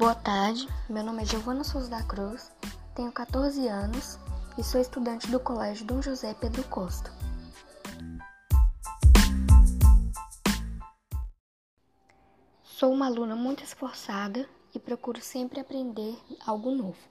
Boa tarde, meu nome é Giovana Souza da Cruz, tenho 14 anos e sou estudante do Colégio Dom José Pedro Costa. Sou uma aluna muito esforçada e procuro sempre aprender algo novo.